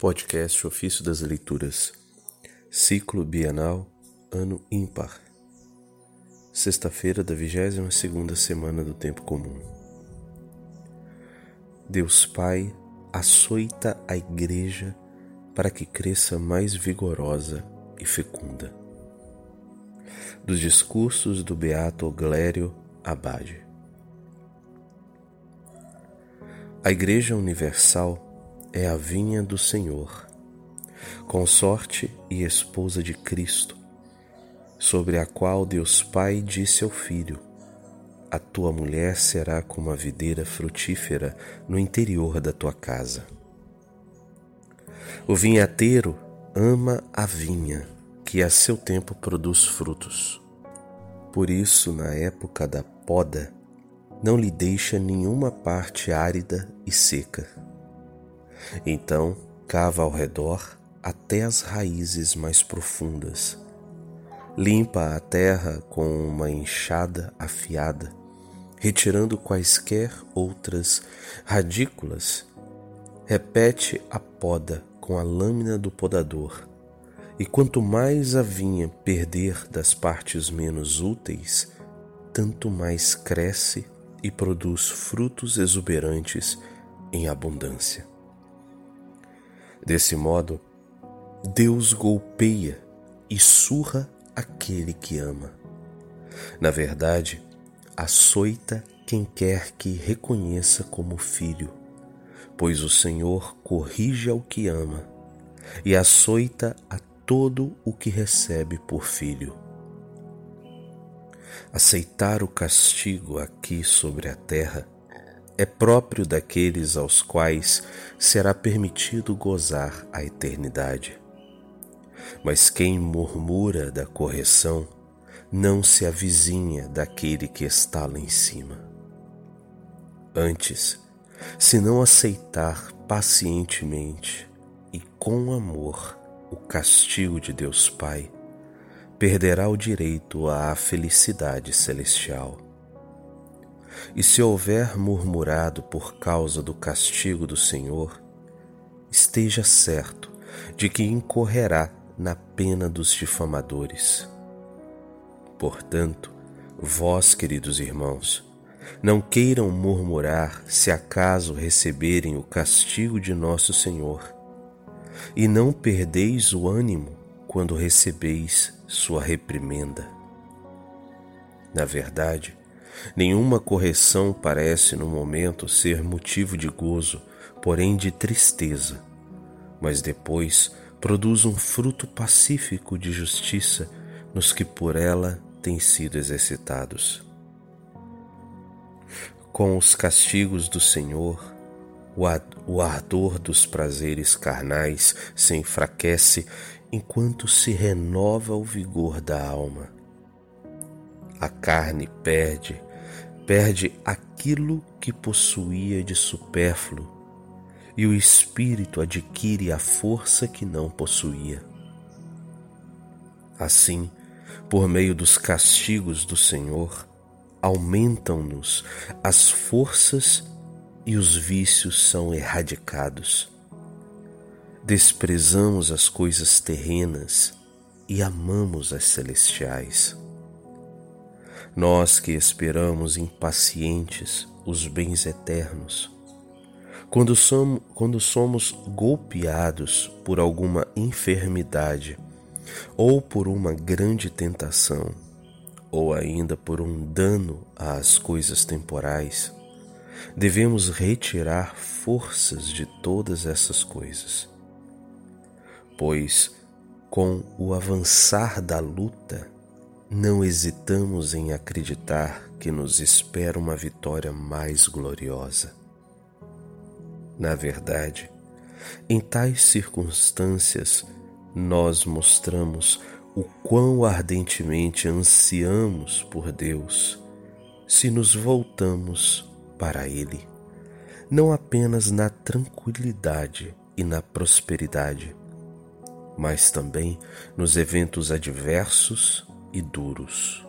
Podcast Ofício das Leituras, Ciclo Bienal, Ano Ímpar, Sexta-feira da 22ª semana do Tempo Comum. Deus Pai açoita a Igreja para que cresça mais vigorosa e fecunda. Dos discursos do Beato Glério Abade. A Igreja Universal é a vinha do Senhor, consorte e esposa de Cristo, sobre a qual Deus Pai disse ao Filho: A tua mulher será como a videira frutífera no interior da tua casa. O vinhateiro ama a vinha, que a seu tempo produz frutos. Por isso, na época da poda, não lhe deixa nenhuma parte árida e seca então cava ao redor até as raízes mais profundas. Limpa a terra com uma enxada afiada, retirando quaisquer outras radículas. Repete a poda com a lâmina do podador, e quanto mais a vinha perder das partes menos úteis, tanto mais cresce e produz frutos exuberantes em abundância. Desse modo, Deus golpeia e surra aquele que ama. Na verdade, açoita quem quer que reconheça como filho, pois o Senhor corrige ao que ama e açoita a todo o que recebe por filho. Aceitar o castigo aqui sobre a terra é próprio daqueles aos quais será permitido gozar a eternidade. Mas quem murmura da correção não se avizinha daquele que está lá em cima. Antes, se não aceitar pacientemente e com amor o castigo de Deus Pai, perderá o direito à felicidade celestial. E se houver murmurado por causa do castigo do Senhor, esteja certo de que incorrerá na pena dos difamadores. Portanto, vós, queridos irmãos, não queiram murmurar se acaso receberem o castigo de nosso Senhor, e não perdeis o ânimo quando recebeis sua reprimenda. Na verdade, Nenhuma correção parece no momento ser motivo de gozo, porém de tristeza, mas depois produz um fruto pacífico de justiça nos que por ela têm sido exercitados. Com os castigos do Senhor, o ardor dos prazeres carnais se enfraquece enquanto se renova o vigor da alma. A carne perde perde aquilo que possuía de supérfluo e o espírito adquire a força que não possuía. Assim, por meio dos castigos do Senhor, aumentam-nos as forças e os vícios são erradicados. Desprezamos as coisas terrenas e amamos as celestiais nós que esperamos impacientes os bens eternos. Quando somos, quando somos golpeados por alguma enfermidade, ou por uma grande tentação, ou ainda por um dano às coisas temporais, devemos retirar forças de todas essas coisas. Pois, com o avançar da luta, não hesitamos em acreditar que nos espera uma vitória mais gloriosa. Na verdade, em tais circunstâncias, nós mostramos o quão ardentemente ansiamos por Deus se nos voltamos para Ele, não apenas na tranquilidade e na prosperidade, mas também nos eventos adversos e duros.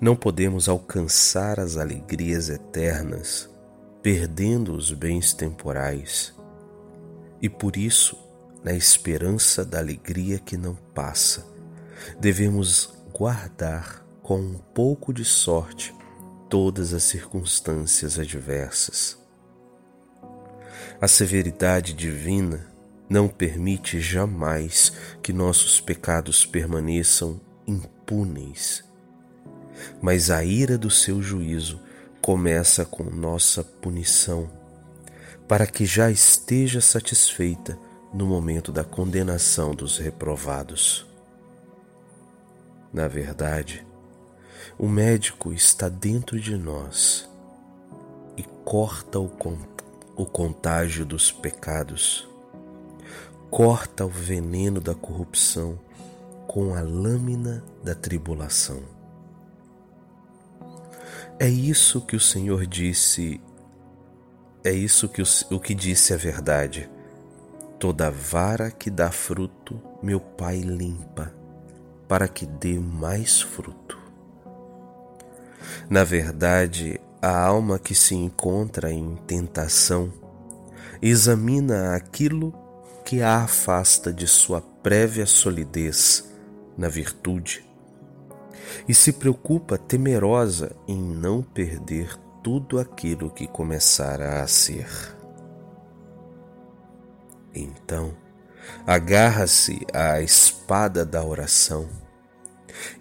Não podemos alcançar as alegrias eternas perdendo os bens temporais, E por isso, na esperança da alegria que não passa, devemos guardar com um pouco de sorte todas as circunstâncias adversas. A severidade divina não permite jamais que nossos pecados permaneçam impunes, mas a ira do seu juízo começa com nossa punição, para que já esteja satisfeita no momento da condenação dos reprovados. Na verdade, o médico está dentro de nós e corta o, o contágio dos pecados, corta o veneno da corrupção com a lâmina da tribulação. É isso que o Senhor disse, é isso que o, o que disse a verdade. Toda vara que dá fruto, meu Pai limpa, para que dê mais fruto. Na verdade, a alma que se encontra em tentação examina aquilo que a afasta de sua prévia solidez na virtude e se preocupa temerosa em não perder tudo aquilo que começara a ser. Então, agarra-se à espada da oração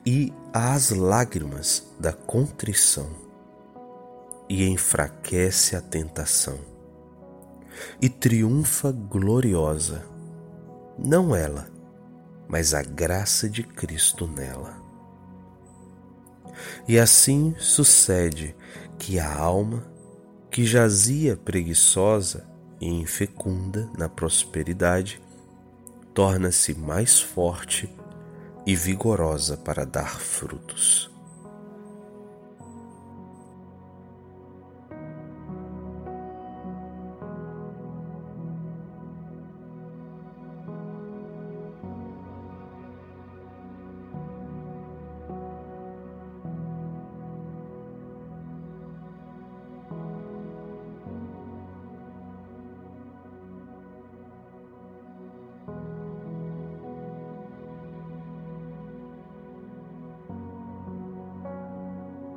e às lágrimas da contrição e enfraquece a tentação e triunfa gloriosa, não ela, mas a graça de Cristo nela. E assim sucede que a alma, que jazia preguiçosa e infecunda na prosperidade, torna-se mais forte e vigorosa para dar frutos.